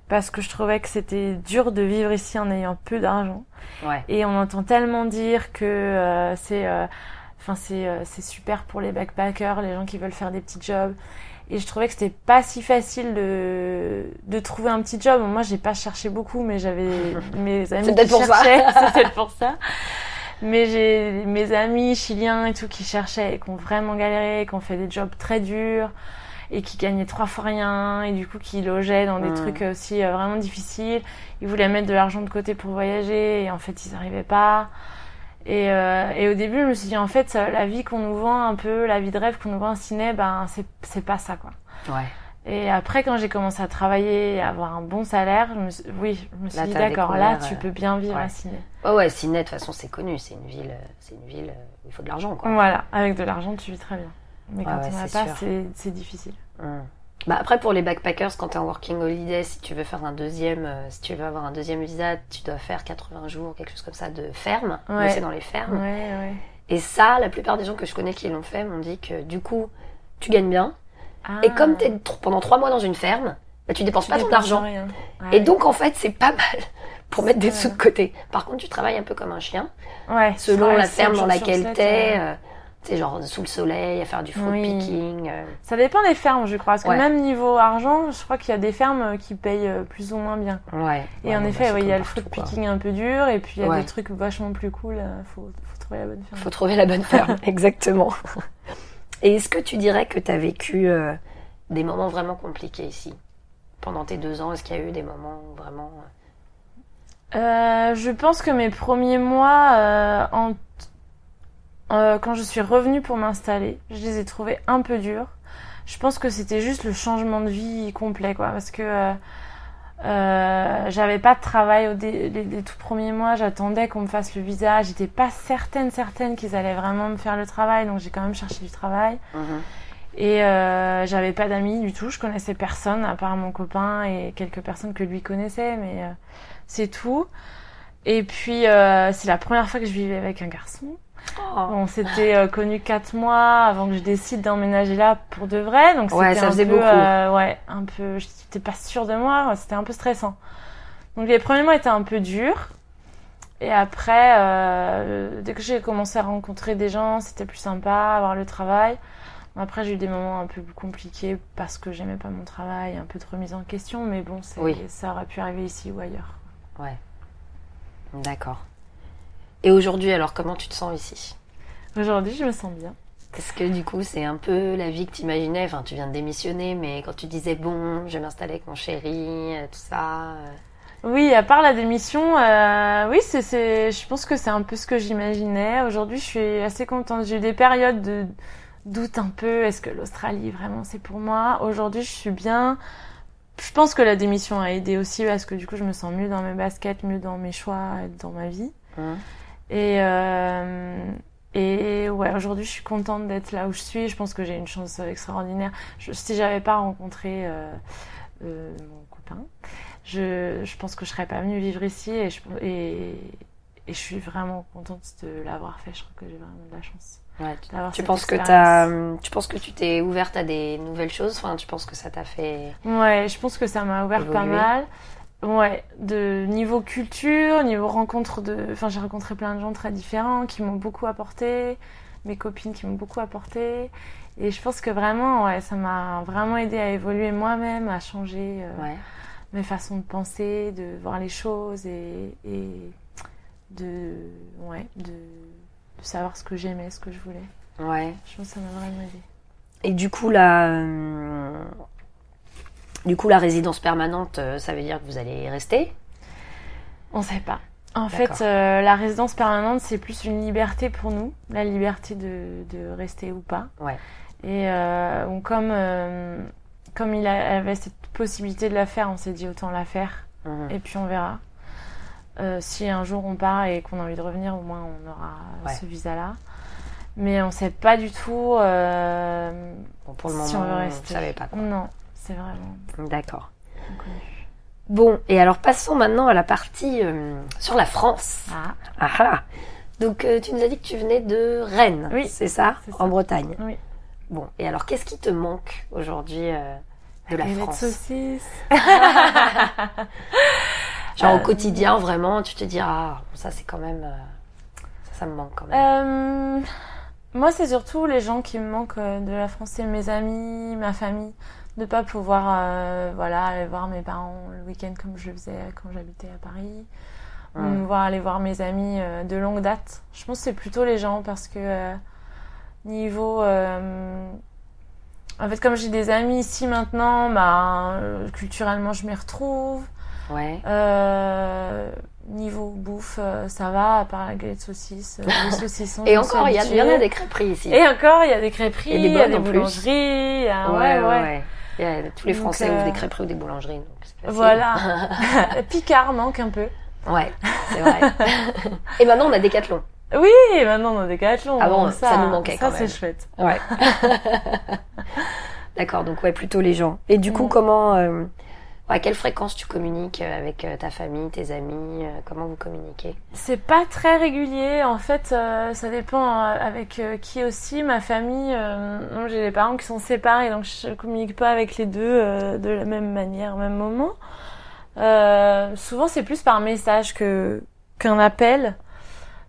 parce que je trouvais que c'était dur de vivre ici en ayant peu d'argent. Ouais. Et on entend tellement dire que euh, c'est euh, enfin c'est euh, c'est super pour les backpackers, les gens qui veulent faire des petits jobs. Et je trouvais que c'était pas si facile de de trouver un petit job. Moi, j'ai pas cherché beaucoup, mais j'avais mes amis qui pour ça. cherchaient. C'est peut-être pour ça. Mais j'ai mes amis chiliens et tout qui cherchaient et qui ont vraiment galéré, qui ont fait des jobs très durs et qui gagnaient trois fois rien et du coup qui logeaient dans des Mm. trucs aussi euh, vraiment difficiles. Ils voulaient mettre de l'argent de côté pour voyager et en fait ils n'arrivaient pas. Et, euh, et au début je me suis dit en fait la vie qu'on nous vend un peu, la vie de rêve qu'on nous vend en ciné, ben c'est pas ça quoi. Ouais. Et après quand j'ai commencé à travailler et à avoir un bon salaire, je me suis, oui je me suis Là, dit d'accord là tu euh, peux bien vivre ouais. à ciné. Ouais, ouais, Sydney, de toute façon, c'est connu. C'est une ville, euh, c'est une ville où il faut de l'argent, quoi. Voilà avec de l'argent tu vis très bien. Mais Ouais, quand ouais, on n'a c'est pas c'est difficile. Hmm. Bah après, pour les backpackers, quand t'es en working holiday, si tu veux faire un deuxième, euh, si tu veux avoir un deuxième visa, tu dois faire 80 jours, quelque chose comme ça, de ferme. Ouais. bosser dans les fermes. Ouais ouais. Et ça, la plupart des gens que je connais qui l'ont fait m'ont dit que du coup, tu gagnes bien. Ah, Et comme t'es tr- pendant trois mois dans une ferme, bah, tu dépenses tu pas ton argent. rien. Et donc, en fait, c'est pas mal pour mettre des sous de côté. Par contre, tu travailles un peu comme un chien. ouais, Selon la ferme dans laquelle sept, t'es, C'est genre sous le soleil, à faire du fruit Oui. picking. euh. Ça dépend des fermes, je crois. Parce que Ouais. même niveau argent, je crois qu'il y a des fermes euh, qui payent euh, plus ou moins bien. Ouais. Et Ouais, en effet, bah, il y a le fruit picking un peu dur, et puis il y a des trucs vachement plus cool. Faut, faut trouver la bonne ferme. Faut trouver la bonne ferme, exactement. Et est-ce que tu dirais que tu as vécu euh, des moments vraiment compliqués ici? Pendant tes deux ans, est-ce qu'il y a eu des moments vraiment... Euh, je pense que mes premiers mois, en- euh, quand je suis revenue pour m'installer, je les ai trouvés un peu durs. Je pense que c'était juste le changement de vie complet, quoi, parce que euh, euh, j'avais pas de travail au dé- les, les tout premiers mois. J'attendais qu'on me fasse le visa. J'étais pas certaine, certaine qu'ils allaient vraiment me faire le travail, donc j'ai quand même cherché du travail. Et euh, j'avais pas d'amis du tout, je connaissais personne à part mon copain et quelques personnes que lui connaissait, mais euh, c'est tout. Et puis euh, c'est la première fois que je vivais avec un garçon. Oh. On s'était euh, connus quatre mois avant que je décide d'emménager là pour de vrai, donc Ouais, c'était ça un faisait peu, beaucoup. euh, ouais, un peu. J'étais pas sûre de moi, c'était un peu stressant. Donc les premiers mois étaient un peu durs. Et après, euh, dès que j'ai commencé à rencontrer des gens, c'était plus sympa, avoir le travail. Après, j'ai eu des moments un peu plus compliqués parce que j'aimais pas mon travail, un peu de remise en question, mais bon, Oui. ça aurait pu arriver ici ou ailleurs. Ouais. D'accord. Et aujourd'hui, alors, comment tu te sens ici? Aujourd'hui, je me sens bien. Est-ce que du coup, c'est un peu la vie que tu imaginais Enfin, tu viens de démissionner, mais quand tu disais, bon, je vais m'installer avec mon chéri, euh, tout ça... euh, Oui, à part la démission, euh, oui, c'est, je pense que c'est un peu ce que j'imaginais. Aujourd'hui, je suis assez contente. J'ai eu des périodes de doute un peu. Est-ce que l'Australie, vraiment, c'est pour moi? Aujourd'hui, je suis bien. Je pense que la démission a aidé aussi parce que du coup, je me sens mieux dans mes baskets, mieux dans mes choix, dans ma vie. hein? Et, euh, et ouais, aujourd'hui, je suis contente d'être là où je suis. Je pense que j'ai une chance extraordinaire. Je, si j'avais pas rencontré euh, euh, mon copain, je, je pense que je serais pas venue vivre ici. Et je, et, et je suis vraiment contente de l'avoir fait. Je crois que j'ai vraiment de la chance. Ouais, tu- tu penses que tu penses que tu t'es ouverte à des nouvelles choses? Enfin, tu penses que ça t'a fait Ouais, je pense que ça m'a ouvert pas mal. Ouais, de niveau culture, niveau rencontre de. Enfin, j'ai rencontré plein de gens très différents qui m'ont beaucoup apporté, mes copines qui m'ont beaucoup apporté. Et je pense que vraiment, ouais, ça m'a vraiment aidé à évoluer moi-même, à changer euh, Ouais. mes façons de penser, de voir les choses et, et de, ouais, de, de savoir ce que j'aimais, ce que je voulais. Ouais. Je pense que ça m'a vraiment aidé. Et du coup, la, euh, du coup, la résidence permanente, euh, ça veut dire que vous allez rester On sait pas. En fait, euh, la résidence permanente, c'est plus une liberté pour nous, la liberté de, de rester ou pas. Ouais. Et euh, on- comme, euh, comme il avait cette possibilité de la faire, on s'est dit autant la faire. Mhm. Et puis on verra. Si un jour on part et qu'on a envie de revenir, au moins on aura Ouais. ce visa-là. Mais on sait pas du tout Bon, pour le si moment, on veut rester. savez pas. quoi. Non, c'est vraiment D'accord. Bon, et alors passons maintenant à la partie euh, sur la France. Ah, Ah ah. Donc, euh, tu nous as dit que tu venais de Rennes, Oui, c'est ça. En Bretagne. Oui. Bon, et alors qu'est-ce qui te manque aujourd'hui euh, de la les France saucisse. Genre au quotidien, vraiment, tu te dis, ah, ça c'est quand même. ça, ça me manque quand même. Moi, c'est surtout les gens qui me manquent de la France, c'est mes amis, ma famille. De pas pouvoir euh, voilà, aller voir mes parents le week-end comme je le faisais quand j'habitais à Paris. Ou Mm. me voir aller voir mes amis euh, de longue date. Je pense que c'est plutôt les gens parce que euh, niveau... en fait, comme j'ai des amis ici maintenant, bah, culturellement, je m'y retrouve. Ouais. Niveau bouffe, ça va, à part la galette saucisse, euh, les saucissons. Et encore, il y, en a des crêperies ici. Et encore, il y a des crêperies, il y a bonnes des boulangeries. y a- ouais, ouais. Y a- tous les Donc, Français euh, ouvrent des crêperies ou des boulangeries. Donc c'est. Voilà. Picard manque un peu. Ouais, c'est vrai. et maintenant, on a Decathlon. Oui, maintenant on a des Decathlon. Ah bon, ça nous manquait Ça, quand c'est même. chouette. Ouais. D'accord, donc ouais, plutôt les gens. Et du coup, Mm. comment, euh, à quelle fréquence tu communiques euh, avec euh, ta famille, tes amis euh, Comment vous communiquez? C'est pas très régulier. En fait, ça dépend avec qui aussi. Ma famille, j'ai des parents qui sont séparés, donc je communique pas avec les deux de la même manière au même moment. Souvent, c'est plus par message qu'un appel.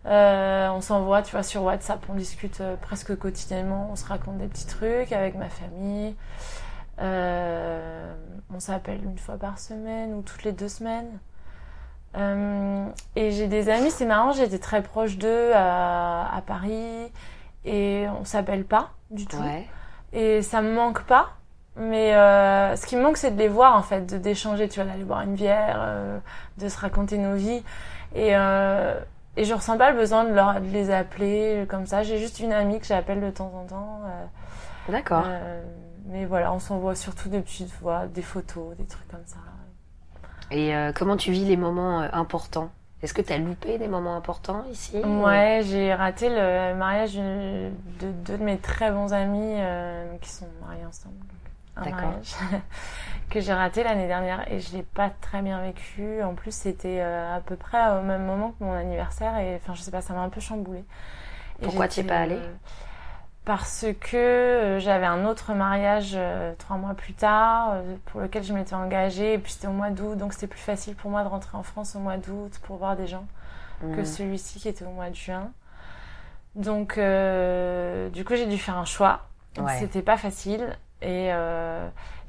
on s'envoie, tu vois, sur WhatsApp, on discute presque quotidiennement, on se raconte des petits trucs avec ma famille. On s'appelle une fois par semaine ou toutes les deux semaines. et j'ai des amis, c'est marrant, j'étais très proche d'eux à, à, Paris et on s'appelle pas du tout. Et ça me manque pas. Mais euh, ce qui me manque, c'est de les voir, en fait, d'échanger, tu vois, d'aller boire une bière, euh, de se raconter nos vies. Et, euh, et je ressens pas le besoin de, leur, de les appeler comme ça. J'ai juste une amie que j'appelle de temps en temps. Euh, D'accord. Euh, mais voilà, on s'envoie surtout des petites voix, des photos, des trucs comme ça. Et comment tu vis les moments importants? Est-ce que tu as loupé des moments importants ici? Ouais, j'ai raté le mariage de deux de mes très bons amis euh, qui sont mariés ensemble. Un mariage que j'ai raté l'année dernière et je l'ai pas très bien vécu. En plus, c'était euh, à peu près au même moment que mon anniversaire et enfin, je sais pas, ça m'a un peu chamboulé. Pourquoi tu es pas allée? euh, parce que euh, j'avais un autre mariage euh, trois mois plus tard euh, pour lequel je m'étais engagée et puis c'était au mois d'août donc c'était plus facile pour moi de rentrer en France au mois d'août pour voir des gens que mmh. celui-ci qui était au mois de juin. Donc du coup j'ai dû faire un choix. C'était pas facile et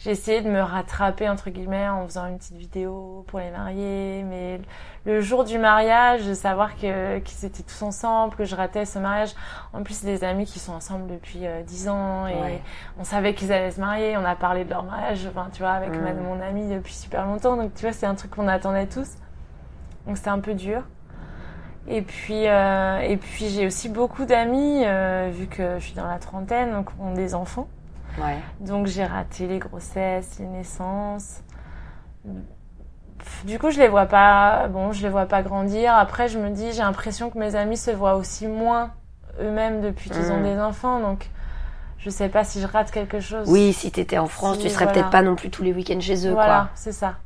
j'ai essayé de me rattraper entre guillemets en faisant une petite vidéo pour les mariés, mais le jour du mariage, de savoir qu'ils étaient tous ensemble, que je ratais ce mariage. En plus, c'est des amis qui sont ensemble depuis euh, dix ans et on savait qu'ils allaient se marier. On a parlé de leur mariage, enfin tu vois, avec mm. mon ami depuis super longtemps. Donc tu vois, c'est un truc qu'on attendait tous. Donc c'était un peu dur. Et puis, euh, et puis j'ai aussi beaucoup d'amis, euh, vu que je suis dans la trentaine, donc ont des enfants. Donc j'ai raté les grossesses, les naissances. Du coup, je les vois pas. Bon, je les vois pas grandir. Après, je me dis, j'ai l'impression que mes amis se voient aussi moins eux-mêmes depuis qu'ils ont hmm. des enfants. Donc, je sais pas si je rate quelque chose. Oui, si t'étais en France, tu serais peut-être pas non plus tous les week-ends chez eux, voilà, c'est ça.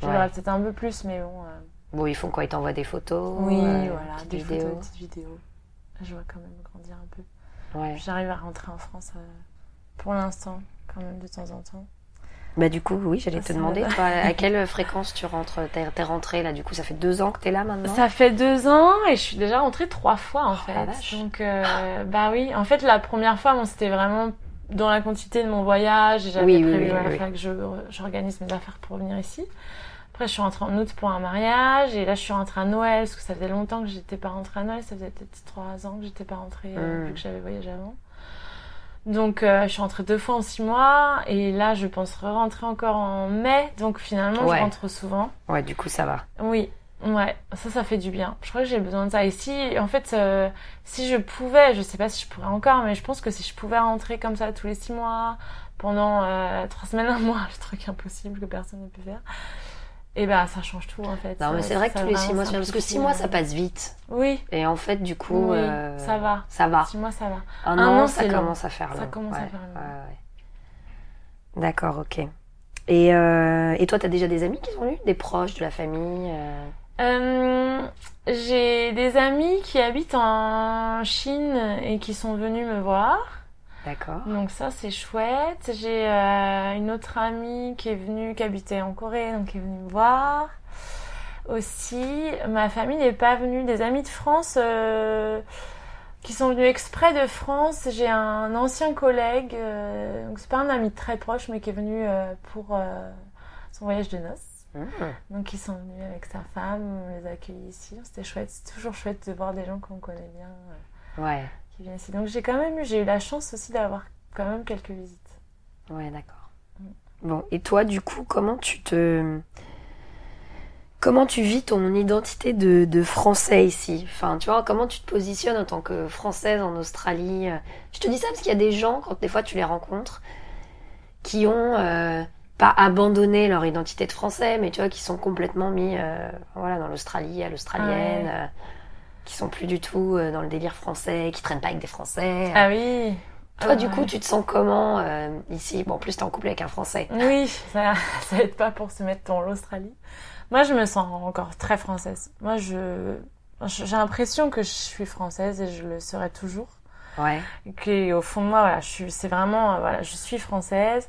Je ouais. peut-être un peu plus, mais bon. Euh. Bon, ils font quoi? Ils t'envoient des photos Oui, euh, voilà, des vidéos. photos, des petites vidéos. Je vois quand même grandir un peu. Ouais. J'arrive à rentrer en France. Euh pour l'instant, quand même, de temps en temps. Bah du coup, oui, j'allais te demander, à quelle fréquence tu rentres T'es rentrée là, du coup, ça fait deux ans que t'es là maintenant? Ça fait deux ans et je suis déjà rentrée trois fois en oh, fait. Donc, euh, bah oui, en fait, la première fois, bon, c'était vraiment dans la quantité de mon voyage. J'avais prévu que je, j'organise mes affaires pour venir ici. Après, je suis rentrée en août pour un mariage et là, je suis rentrée à Noël parce que ça faisait longtemps que j'étais pas rentrée à Noël. Ça faisait peut-être trois ans que j'étais pas rentrée euh, hmm. vu que j'avais voyagé avant. Donc euh, je suis rentrée deux fois en six mois et là je pense rentrer encore en mai. Donc finalement je rentre souvent. Ouais, du coup ça va. Oui, ouais, ça ça fait du bien. Je crois que j'ai besoin de ça. Et si en fait euh, si je pouvais, je sais pas si je pourrais encore, mais je pense que si je pouvais rentrer comme ça tous les six mois pendant euh, trois semaines, un mois, le truc impossible que personne ne peut faire. Et eh ben ça change tout en fait. Non mais c'est vrai que tous les six mois, parce que six mois ça passe vite. Oui. Et en fait du coup, euh, ça va. Ça va. Six mois ça va. Un, an, ça commence à faire long. Ça commence à faire D'accord, ok. Et, euh, et toi, t'as déjà des amis qui sont venus, des proches de la famille euh? euh... J'ai des amis qui habitent en Chine et qui sont venus me voir. D'accord. Donc ça c'est chouette. J'ai euh, une autre amie qui est venue, qui habitait en Corée, donc qui est venue me voir. Aussi, ma famille n'est pas venue. Des amis de France euh, qui sont venus exprès de France. J'ai un ancien collègue, euh, donc c'est pas un ami très proche, mais qui est venu euh, pour son voyage de noces. Mmh. Donc ils sont venus avec sa femme, on les a accueillis ici. C'était chouette. C'est toujours chouette de voir des gens qu'on connaît bien. Ouais. Donc j'ai quand même eu, j'ai eu la chance aussi d'avoir quand même quelques visites. Ouais, d'accord. Mm. Bon, et toi, du coup, comment tu te, comment tu vis ton identité de, de, français ici? Enfin, tu vois, comment tu te positionnes en tant que française en Australie? Je te dis ça parce qu'il y a des gens, quand des fois tu les rencontres, qui ont euh, pas abandonné leur identité de français, mais tu vois, qui sont complètement mis, euh, voilà, dans l'Australie, à l'australienne. Euh, qui sont plus du tout euh, dans le délire français, qui traînent pas avec des Français. Ah oui. Toi, du coup, tu te sens comment euh, ici? Bon, en plus, t'es en couple avec un Français. Oui, ça, ça aide pas pour se mettre dans l'Australie. Moi, je me sens encore très française. Moi, je j'ai l'impression que je suis française et je le serai toujours. Ouais. Et au fond de moi, voilà, je suis, c'est vraiment, voilà, je suis française.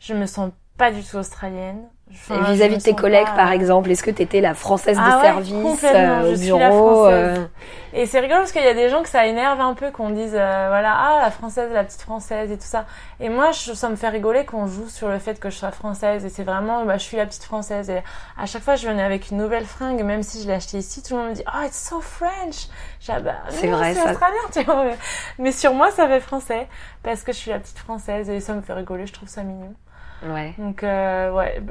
Je me sens pas du tout australienne. Enfin, Vis-à-vis de tes collègues, pas- par exemple, est-ce que tu étais la française Ah de ouais, service complètement, euh, au je suis la bureau euh, Et c'est rigolo parce qu'il y a des gens que ça énerve un peu, qu'on dise, euh, voilà, ah, la française, la petite française et tout ça. Et moi, je, ça me fait rigoler qu'on joue sur le fait que je sois française. Et c'est vraiment, bah, je suis la petite française. Et à chaque fois, je venais avec une nouvelle fringue, même si je l'ai achetée ici, tout le monde me dit, oh, it's so French. Ah, bah, C'est vrai, c'est australien, tu vois. Mais, mais sur moi, ça fait français. Parce que je suis la petite française et ça me fait rigoler, je trouve ça mignon. Ouais. Donc, euh, ouais.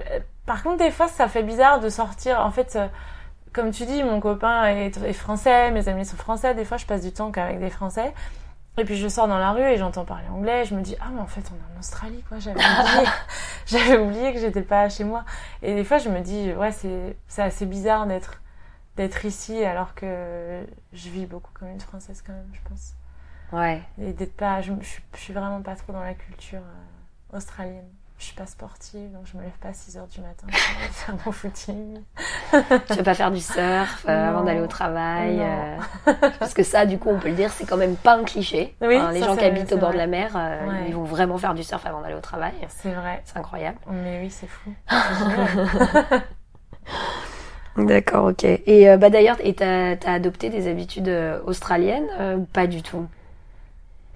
Par contre, des fois, ça fait bizarre de sortir. En fait, euh, comme tu dis, mon copain est, est français, mes amis sont français. Des fois, je passe du temps qu'avec des français. Et puis, je sors dans la rue et j'entends parler anglais. Je me dis, ah, mais en fait, on est en Australie, quoi. J'avais oublié. J'avais oublié que j'étais pas chez moi. Et des fois, je me dis, ouais, c'est, c'est assez bizarre d'être, d'être ici alors que je vis beaucoup comme une française quand même, je pense. Ouais. Et d'être pas, je, je suis vraiment pas trop dans la culture euh, australienne. Je suis pas sportive, donc je me lève pas à 6 heures du matin pour faire mon footing. Tu veux pas faire du surf euh, avant d'aller au travail euh, Parce que ça, du coup, on peut le dire, c'est quand même pas un cliché. Oui, Hein, les gens qui habitent au bord de la mer, euh, Ouais. ils vont vraiment faire du surf avant d'aller au travail. C'est vrai. C'est incroyable. Mais oui, c'est fou. D'accord, ok. Et bah d'ailleurs, et t'as as adopté des habitudes australiennes ou Pas du tout?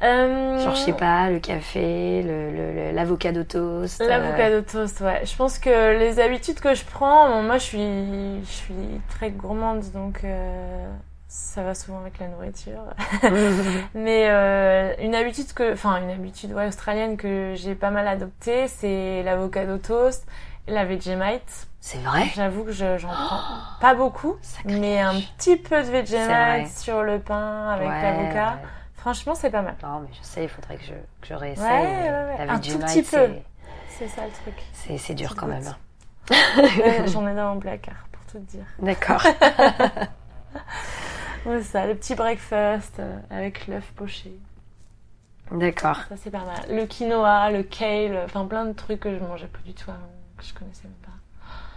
Euh, Genre, je sais pas, le café, le- le- le- l'avocado toast. euh, L'avocado toast, ouais. Je pense que les habitudes que je prends, bon, moi je suis, je suis très gourmande, donc euh, ça va souvent avec la nourriture. Mais euh, une habitude que, enfin une habitude ouais, australienne que j'ai pas mal adoptée, c'est l'avocado toast, et la Vegemite. c'est vrai? J'avoue que je- j'en prends pas beaucoup, mais un petit peu de. Vegemite sur le pain avec Ouais, l'avocat. Franchement, c'est pas mal. Non, mais je sais, il faudrait que je, que je réessaye. Ouais, ouais, ouais. Un tout petit peu. c'est- ça le truc. c'est c'est dur quand même. hein. J'en ai dans mon placard pour tout te dire. D'accord. Ouais, ça, le petit breakfast euh, avec l'œuf poché. D'accord. Ça, c'est pas mal. Le quinoa, le kale, enfin plein de trucs que je mangeais pas du tout avant, que je connaissais même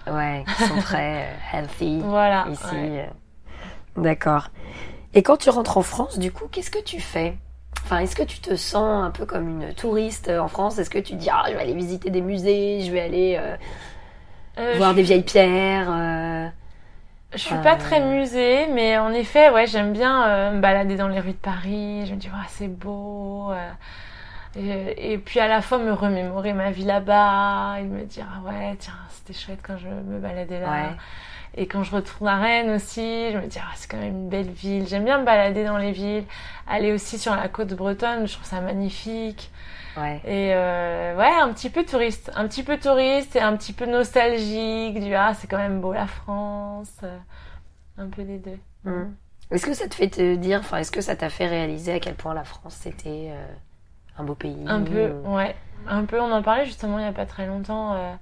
pas. Ouais, qui sont très euh, healthy Voilà. ici. ouais. euh. D'accord. Et quand tu rentres en France, du coup, qu'est-ce que tu fais? Enfin, est-ce que tu te sens un peu comme une touriste euh, en France? Est-ce que tu dis, ah, je vais aller visiter des musées, je vais aller euh, Euh, voir je, des vieilles pierres euh, je suis pas très musée, mais en effet, ouais, j'aime bien euh, me balader dans les rues de Paris. Je me dis, ouais, c'est beau. euh, et, et puis à la fois me remémorer ma vie là-bas et me dire, ah ouais, tiens, c'était chouette quand je me baladais là. Ouais. Et quand je retourne à Rennes aussi, je me dis, ah, c'est quand même une belle ville. J'aime bien me balader dans les villes. Aller aussi sur la côte bretonne, je trouve ça magnifique. Ouais. Et euh, ouais, un petit peu touriste. Un petit peu touriste et un petit peu nostalgique. Du, ah, c'est quand même beau la France. Un peu des deux. Mm. Est-ce que ça te fait te dire, enfin, est-ce que ça t'a fait réaliser à quel point la France c'était euh, un beau pays Un peu, ou- ouais. Un peu, on en parlait justement il n'y a pas très longtemps. euh,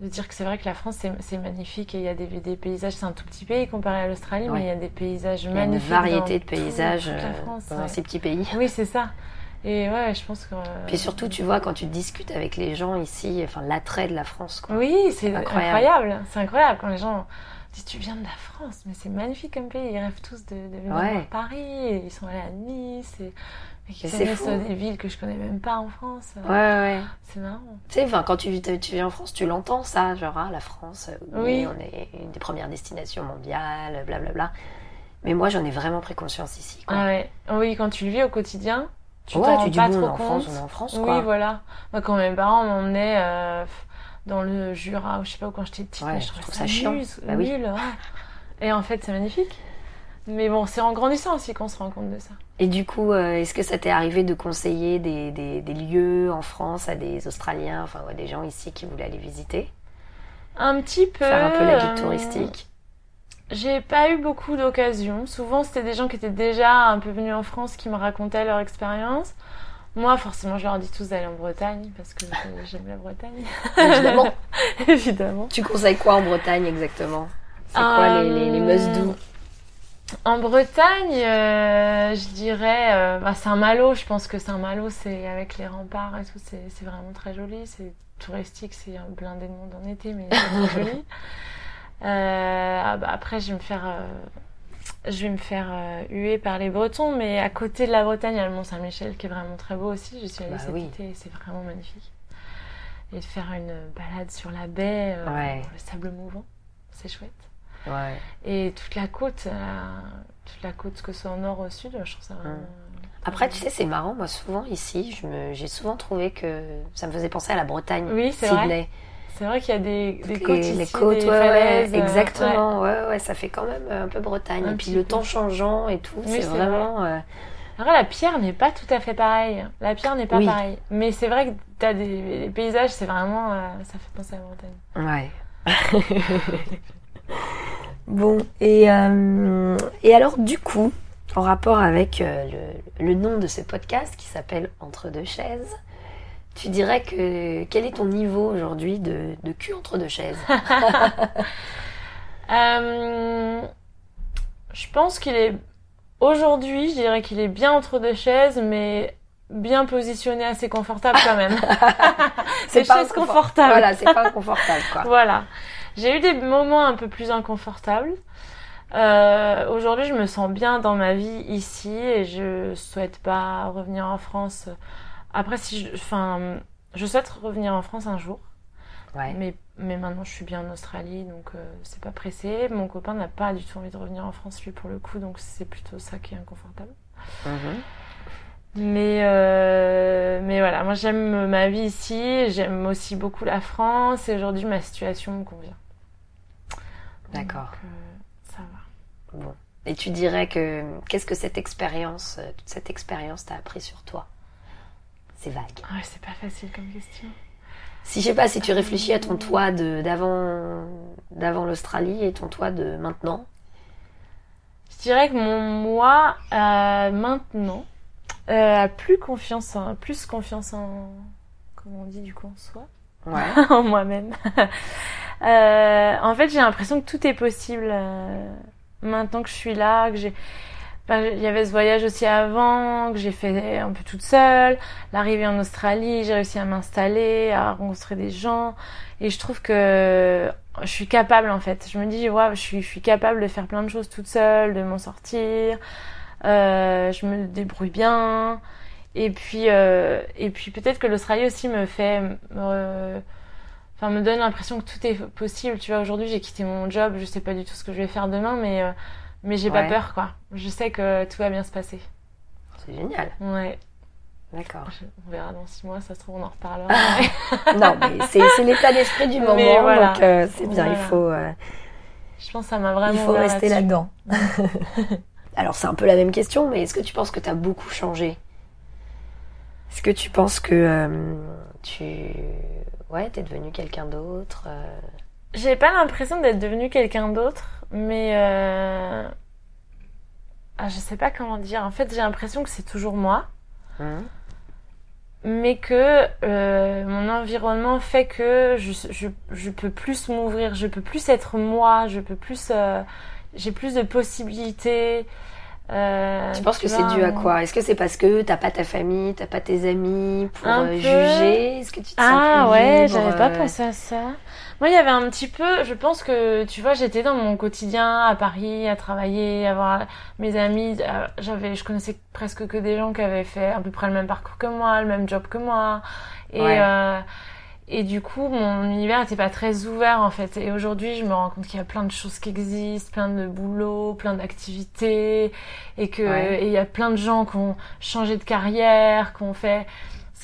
de dire que c'est vrai que la France c'est magnifique et il y a des, des paysages, c'est un tout petit pays comparé à l'Australie, Ouais. mais il y a des paysages Il y a une magnifiques. variété de paysages tout- euh, France, dans un ouais. si petit pays. Oui, c'est ça. Et ouais, je pense que. euh, Puis surtout, tu vois, quand tu discutes avec les gens ici, enfin, l'attrait de la France, quoi. Oui, c'est Incroyable. incroyable. C'est incroyable quand les gens disent tu viens de la France, mais c'est magnifique comme pays. Ils rêvent tous de, de venir Ouais. voir Paris. Et ils sont allés à Nice et, et euh, des villes que je connais même pas en France. Ouais, ouais. C'est marrant. Tu sais, quand tu, tu viens en France, tu l'entends ça, genre, ah, la France, euh, oui, on est une des premières destinations mondiales, blablabla. Mais moi, j'en ai vraiment pris conscience ici, quoi. Ah ouais. Oui, quand tu le vis au quotidien, tu ouais, tu dis, pas bon, on est trop en compte. France, on est en France, oui, voilà. Moi, quand mes parents m'emmenaient euh, dans le Jura, ou je sais pas où, quand j'étais petite, Ouais, je trouve ça, chiant. nul, Bah oui. nul, ouais. Et en fait, c'est magnifique. Mais bon, c'est en grandissant aussi qu'on se rend compte de ça. Et du coup, euh, est-ce que ça t'est arrivé de conseiller des, des, des lieux en France à des Australiens, enfin, ou à des gens ici qui voulaient aller visiter? Un petit peu. Faire un peu la euh, guide touristique? J'ai pas eu beaucoup d'occasions. Souvent, c'était des gens qui étaient déjà un peu venus en France qui me racontaient leur expérience. Moi, forcément, je leur dis tous d'aller en Bretagne parce que j'aime la Bretagne. Évidemment. Évidemment. Tu conseilles quoi en Bretagne exactement? C'est quoi les, les, les must-do Euh, En Bretagne, euh, je dirais euh, bah, Saint-Malo. Je pense que Saint-Malo, c'est avec les remparts et tout, c'est vraiment très joli. C'est touristique, c'est un blindé de monde en été, mais c'est très joli. Euh, ah bah, après, je vais me faire, je vais me faire euh, huer par les Bretons, mais à côté de la Bretagne, il y a le Mont Saint-Michel qui est vraiment très beau aussi. J'y suis allée Bah cet oui. été et c'est vraiment magnifique. et de faire une balade sur la baie, euh, Ouais. le sable mouvant. C'est chouette. Ouais. Et toute la côte, euh, toute la côte, que ce soit au nord ou au sud, je trouve ça vraiment. Après, tu sais, c'est marrant. Moi, souvent ici, je me, j'ai souvent trouvé que ça me faisait penser à la Bretagne. Oui, vrai. C'est vrai qu'il y a des, côtes ici, les côtes, des ouais, falaises. euh, ouais. exactement. Ouais. ouais, ça fait quand même un peu Bretagne. Un Et puis le peu. temps changeant et tout, Oui, c'est vraiment. euh, Après, la pierre n'est pas tout à fait pareille. La pierre n'est pas Oui. pareille. Mais c'est vrai que t'as des les paysages, c'est vraiment. euh, ça fait penser à la Bretagne. Ouais. bon, et, euh, et alors, du coup, en rapport avec euh, le, le nom de ce podcast qui s'appelle Entre deux chaises, tu dirais que quel est ton niveau aujourd'hui de, de cul entre deux chaises Euh, je pense qu'il est. Aujourd'hui, je dirais qu'il est bien entre deux chaises, mais bien positionné, assez confortable quand même. c'est pas chaises confortables. Voilà, c'est pas inconfortable, quoi. Voilà. J'ai eu des moments un peu plus inconfortables. Euh, Aujourd'hui, je me sens bien dans ma vie ici et je souhaite pas revenir en France. Après, si je, enfin, je souhaite revenir en France un jour, Ouais. mais, mais maintenant je suis bien en Australie, donc euh, c'est pas pressé. Mon copain n'a pas du tout envie de revenir en France, lui, pour le coup, donc c'est plutôt ça qui est inconfortable. Mhm. Mais, euh, mais voilà, moi j'aime ma vie ici, j'aime aussi beaucoup la France et aujourd'hui ma situation me convient. D'accord. Euh, ça va. Bon. Et tu dirais que qu'est-ce que cette expérience, euh, toute cette expérience t'a appris sur toi? C'est vague. Ah Ouais, c'est pas facile comme question. Si je sais pas si tu réfléchis à ton toi de d'avant d'avant l'Australie et ton toi de maintenant. Je dirais que mon moi euh, maintenant euh, a plus confiance en, plus confiance en comment on dit du coup en soi? Ouais. en moi-même. Euh, en fait, j'ai l'impression que tout est possible euh, maintenant que je suis là, que j'ai. Enfin, il y avait ce voyage aussi avant que j'ai fait un peu toute seule. L'arrivée en Australie, j'ai réussi à m'installer, à rencontrer des gens, et je trouve que je suis capable en fait. Je me dis, ouais, je suis, je suis capable de faire plein de choses toute seule, de m'en sortir. Euh, je me débrouille bien. Et puis, euh, et puis peut-être que l'Australie aussi me fait, me, enfin, me donne l'impression que tout est possible. Tu vois, aujourd'hui, j'ai quitté mon job, je sais pas du tout ce que je vais faire demain, mais, euh, mais j'ai pas peur, quoi. Je sais que tout va bien se passer. C'est génial. Ouais. D'accord. On verra dans six mois, ça se trouve, on en reparlera. non, mais c'est l'état d'esprit du moment, Mais voilà. donc euh, c'est bien. Il faut euh, je pense que ça m'a vraiment il faut rester là-dedans. Alors c'est un peu la même question, mais est-ce que tu penses que tu as beaucoup changé? Est-ce que tu penses que euh, tu ouais t'es devenu quelqu'un d'autre J'ai pas l'impression d'être devenue quelqu'un d'autre, mais euh... ah, je sais pas comment dire. En fait, j'ai l'impression que c'est toujours moi, hein mais que euh, mon environnement fait que je, je, je peux plus m'ouvrir, je peux plus être moi, je peux plus, euh, j'ai plus de possibilités. Euh, Tu penses que c'est dû à quoi? Est-ce que c'est parce que t'as pas ta famille, t'as pas tes amis pour euh, juger? Est-ce que tu te sens Ah plus ouais, j'avais pas euh, pensé à ça. Moi, il y avait un petit peu, je pense que, tu vois, j'étais dans mon quotidien à Paris, à travailler, à voir mes amis. euh, J'avais, je connaissais presque que des gens qui avaient fait à peu près le même parcours que moi, le même job que moi. Et, Ouais. euh, et du coup, mon univers n'était pas très ouvert, en fait. Et aujourd'hui, je me rends compte qu'il y a plein de choses qui existent, plein de boulots, plein d'activités. Et que, Ouais. il y a plein de gens qui ont changé de carrière, qui ont fait,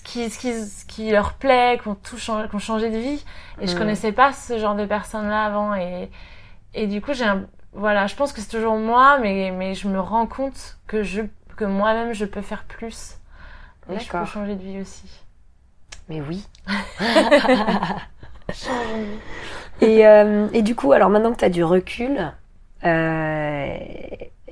ce qui, ce qui, ce qui leur plaît, qui ont tout changé, de vie. Et je Mm. connaissais pas ce genre de personnes-là avant. Et, et du coup, j'ai un, voilà, je pense que c'est toujours moi, mais, mais je me rends compte que je, que moi-même, je peux faire plus. Et je peux changer de vie aussi. Mais oui. Et, euh, et du coup, alors maintenant que tu as du recul, euh,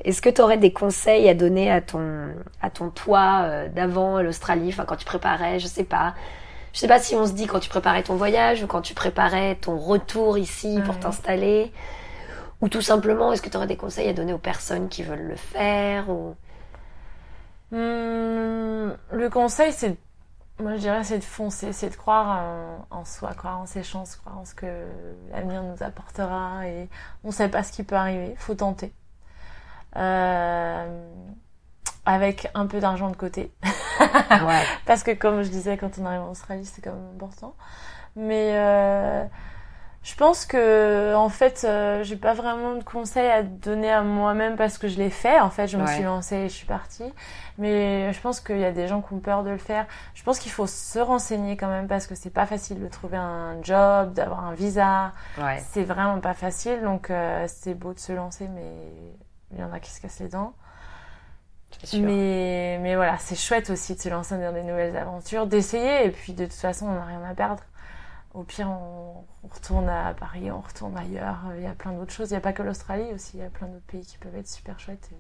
est-ce que tu aurais des conseils à donner à ton, à ton toi euh, d'avant l'Australie, enfin quand tu préparais, je sais pas. Je sais pas si on se dit quand tu préparais ton voyage ou quand tu préparais ton retour ici pour t'installer. Ou tout simplement, est-ce que tu aurais des conseils à donner aux personnes qui veulent le faire ou... Hum, le conseil, c'est, moi je dirais, c'est de foncer, c'est de croire en, en soi, croire en ses chances, croire en ce que l'avenir nous apportera et on sait pas ce qui peut arriver, faut tenter. Euh, avec un peu d'argent de côté. Ouais. Parce que comme je disais, quand on arrive en Australie, c'est quand même important. Mais euh, je pense que en fait, euh, j'ai pas vraiment de conseils à donner à moi-même parce que je l'ai fait. En fait, je me Ouais. suis lancée et je suis partie. Mais je pense qu'il y a des gens qui ont peur de le faire. Je pense qu'il faut se renseigner quand même parce que c'est pas facile de trouver un job, d'avoir un visa. Ouais. C'est vraiment pas facile. Donc euh, c'est beau de se lancer, mais il y en a qui se cassent les dents. Mais, mais voilà, c'est chouette aussi de se lancer dans des nouvelles aventures, d'essayer, et puis de toute façon, on n'a rien à perdre. Au pire, on, on retourne à Paris, on retourne ailleurs. Il y a plein d'autres choses. Il n'y a pas que l'Australie aussi, il y a plein d'autres pays qui peuvent être super chouettes. Et,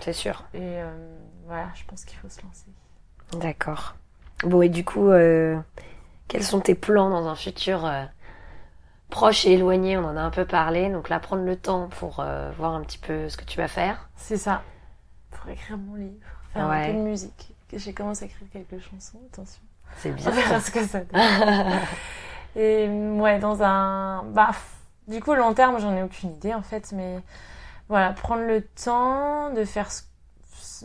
C'est sûr. et, euh, voilà, je pense qu'il faut se lancer. D'accord. Bon, et du coup, euh, quels sont tes plans dans un futur euh, proche et éloigné On en a un peu parlé. Donc là, prendre le temps pour euh, voir un petit peu ce que tu vas faire. C'est ça. Pour écrire mon livre, faire Ouais. un peu de musique. J'ai commencé à écrire quelques chansons, attention. C'est On bien. verra ce que ça donne. Et ouais, dans un. Bah, du coup, long terme, j'en ai aucune idée en fait, mais voilà, prendre le temps de faire ce-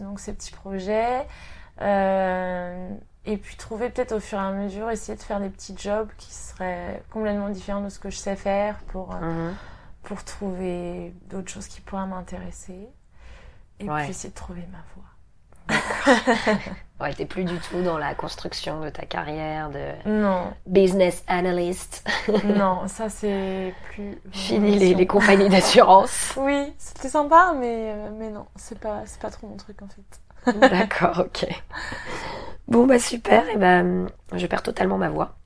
donc ces petits projets. euh, et puis trouver peut-être au fur et à mesure, essayer de faire des petits jobs qui seraient complètement différents de ce que je sais faire pour, euh, Mhm. pour trouver d'autres choses qui pourraient m'intéresser. Et Ouais. puis essayer de trouver ma voie. Ouais, t'es plus du tout dans la construction de ta carrière de Non, business analyst. non, ça c'est plus. Fini les, les compagnies d'assurance. Oui, c'était sympa, mais, euh, mais non, c'est pas, c'est pas trop mon truc en fait. D'accord, ok. Bon, bah super. Et ben, je perds totalement ma voix.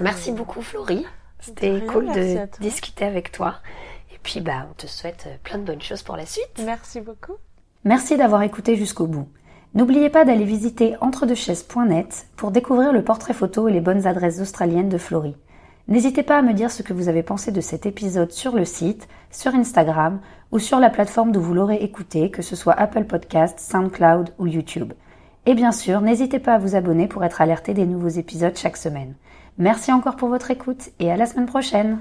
Merci beaucoup, Florie. C'était cool de discuter avec toi. Et puis, bah, on te souhaite plein de bonnes choses pour la suite. Merci beaucoup. Merci d'avoir écouté jusqu'au bout. N'oubliez pas d'aller visiter entredechaises.net pour découvrir le portrait photo et les bonnes adresses australiennes de Florie. N'hésitez pas à me dire ce que vous avez pensé de cet épisode sur le site, sur Instagram ou sur la plateforme d'où vous l'aurez écouté, que ce soit Apple Podcast, SoundCloud ou YouTube. Et bien sûr, n'hésitez pas à vous abonner pour être alerté des nouveaux épisodes chaque semaine. Merci encore pour votre écoute et à la semaine prochaine